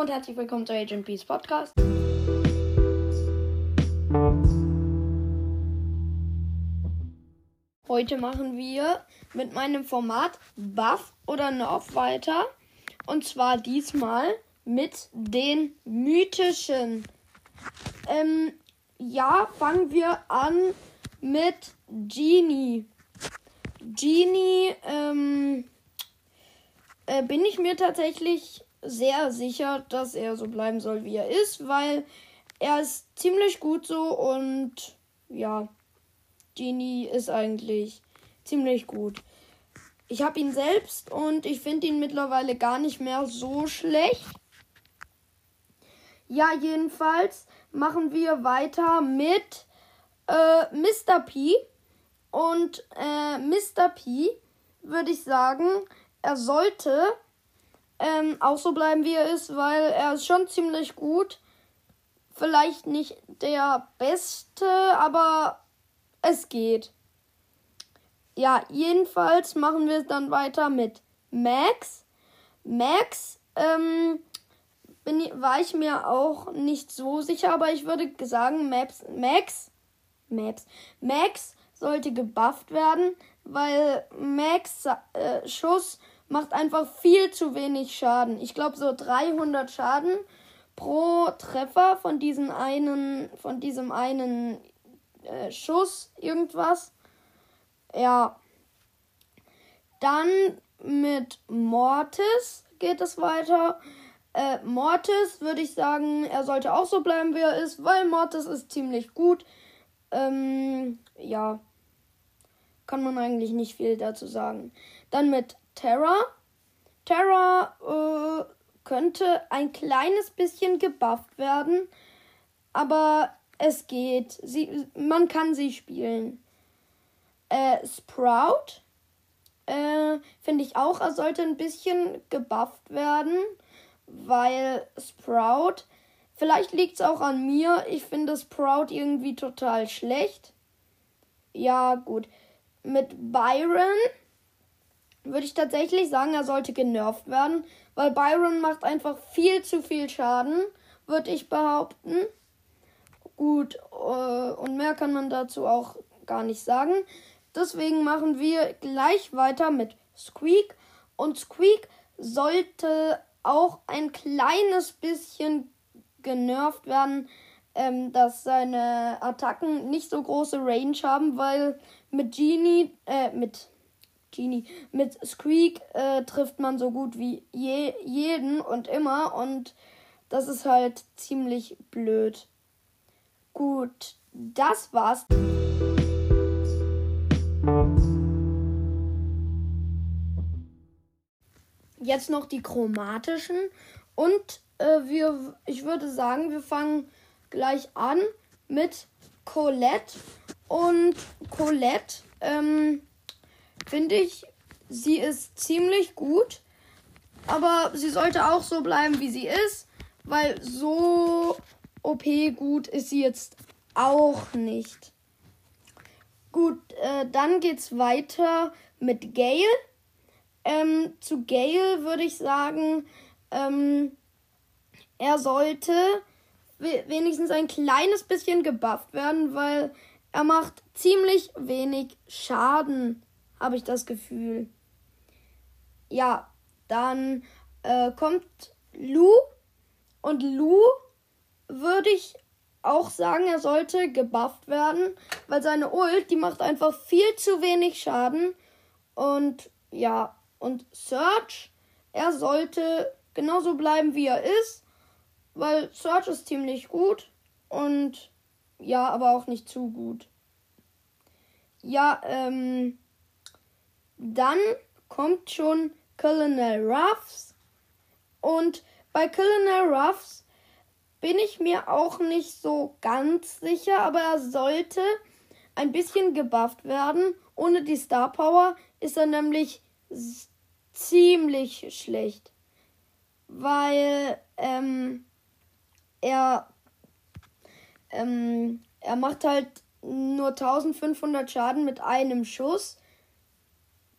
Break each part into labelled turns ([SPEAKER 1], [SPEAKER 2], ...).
[SPEAKER 1] und herzlich willkommen zu Agent Peace Podcast. Heute machen wir mit meinem Format Buff oder Nerf weiter. Und zwar diesmal mit den mythischen. Ähm, ja, fangen wir an mit Genie. Genie, ähm, äh, bin ich mir tatsächlich sehr sicher, dass er so bleiben soll, wie er ist, weil er ist ziemlich gut so und ja, Genie ist eigentlich ziemlich gut. Ich habe ihn selbst und ich finde ihn mittlerweile gar nicht mehr so schlecht. Ja, jedenfalls machen wir weiter mit äh, Mr. P. Und äh, Mr. P würde ich sagen, er sollte ähm, auch so bleiben, wie er ist, weil er ist schon ziemlich gut. Vielleicht nicht der Beste, aber es geht. Ja, jedenfalls machen wir dann weiter mit Max. Max, ähm, bin, war ich mir auch nicht so sicher, aber ich würde sagen, Max, Max, Max, Max sollte gebufft werden, weil Max äh, Schuss macht einfach viel zu wenig Schaden. Ich glaube so 300 Schaden pro Treffer von diesem einen, von diesem einen äh, Schuss irgendwas. Ja. Dann mit Mortis geht es weiter. Äh, Mortis würde ich sagen, er sollte auch so bleiben, wie er ist, weil Mortis ist ziemlich gut. Ähm, ja. Kann man eigentlich nicht viel dazu sagen. Dann mit Terra. Terra äh, könnte ein kleines bisschen gebufft werden, aber es geht. Sie, man kann sie spielen. Äh, Sprout äh, finde ich auch, er sollte ein bisschen gebufft werden, weil Sprout, vielleicht liegt es auch an mir, ich finde Sprout irgendwie total schlecht. Ja, gut. Mit Byron würde ich tatsächlich sagen, er sollte genervt werden, weil Byron macht einfach viel zu viel Schaden, würde ich behaupten. Gut, äh, und mehr kann man dazu auch gar nicht sagen. Deswegen machen wir gleich weiter mit Squeak. Und Squeak sollte auch ein kleines bisschen genervt werden, ähm, dass seine Attacken nicht so große Range haben, weil mit Genie, äh, mit Genie. Mit Squeak äh, trifft man so gut wie je, jeden und immer und das ist halt ziemlich blöd. Gut, das war's. Jetzt noch die chromatischen und äh, wir, ich würde sagen, wir fangen gleich an mit Colette und Colette. Ähm, finde ich, sie ist ziemlich gut. Aber sie sollte auch so bleiben, wie sie ist. Weil so OP gut ist sie jetzt auch nicht. Gut, äh, dann geht's weiter mit Gale. Ähm, zu Gale würde ich sagen, ähm, er sollte wenigstens ein kleines bisschen gebufft werden, weil er macht ziemlich wenig Schaden habe ich das Gefühl. Ja, dann äh, kommt Lu und Lu würde ich auch sagen, er sollte gebufft werden, weil seine Ult, die macht einfach viel zu wenig Schaden. Und ja, und Search, er sollte genauso bleiben, wie er ist, weil Search ist ziemlich gut und ja, aber auch nicht zu gut. Ja, ähm, dann kommt schon Colonel Ruffs. Und bei Colonel Ruffs bin ich mir auch nicht so ganz sicher, aber er sollte ein bisschen gebufft werden. Ohne die Star Power ist er nämlich ziemlich schlecht. Weil ähm, er, ähm, er macht halt nur 1500 Schaden mit einem Schuss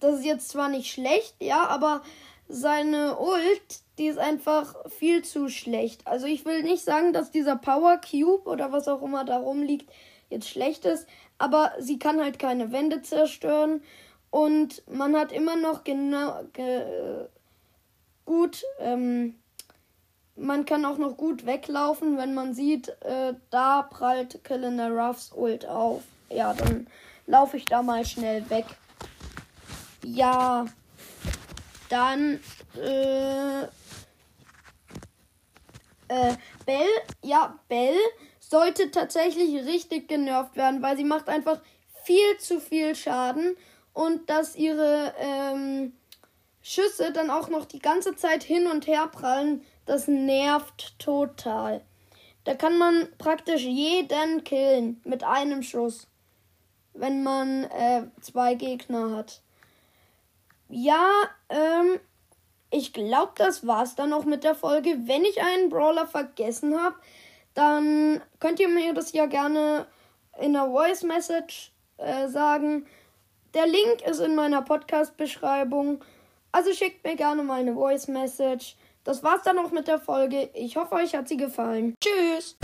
[SPEAKER 1] das ist jetzt zwar nicht schlecht, ja, aber seine Ult, die ist einfach viel zu schlecht. Also ich will nicht sagen, dass dieser Power Cube oder was auch immer da rumliegt jetzt schlecht ist, aber sie kann halt keine Wände zerstören und man hat immer noch genau ge, gut ähm, man kann auch noch gut weglaufen, wenn man sieht, äh, da prallt Kalender Ruffs Ult auf. Ja, dann laufe ich da mal schnell weg. Ja, dann äh, äh, Bell, ja, Bell sollte tatsächlich richtig genervt werden, weil sie macht einfach viel zu viel Schaden und dass ihre ähm, Schüsse dann auch noch die ganze Zeit hin und her prallen, das nervt total. Da kann man praktisch jeden killen mit einem Schuss, wenn man äh, zwei Gegner hat. Ja, ähm, ich glaube, das war's dann auch mit der Folge. Wenn ich einen Brawler vergessen habe, dann könnt ihr mir das ja gerne in der Voice Message äh, sagen. Der Link ist in meiner Podcast-Beschreibung. Also schickt mir gerne mal eine Voice Message. Das war's dann auch mit der Folge. Ich hoffe, euch hat sie gefallen. Tschüss!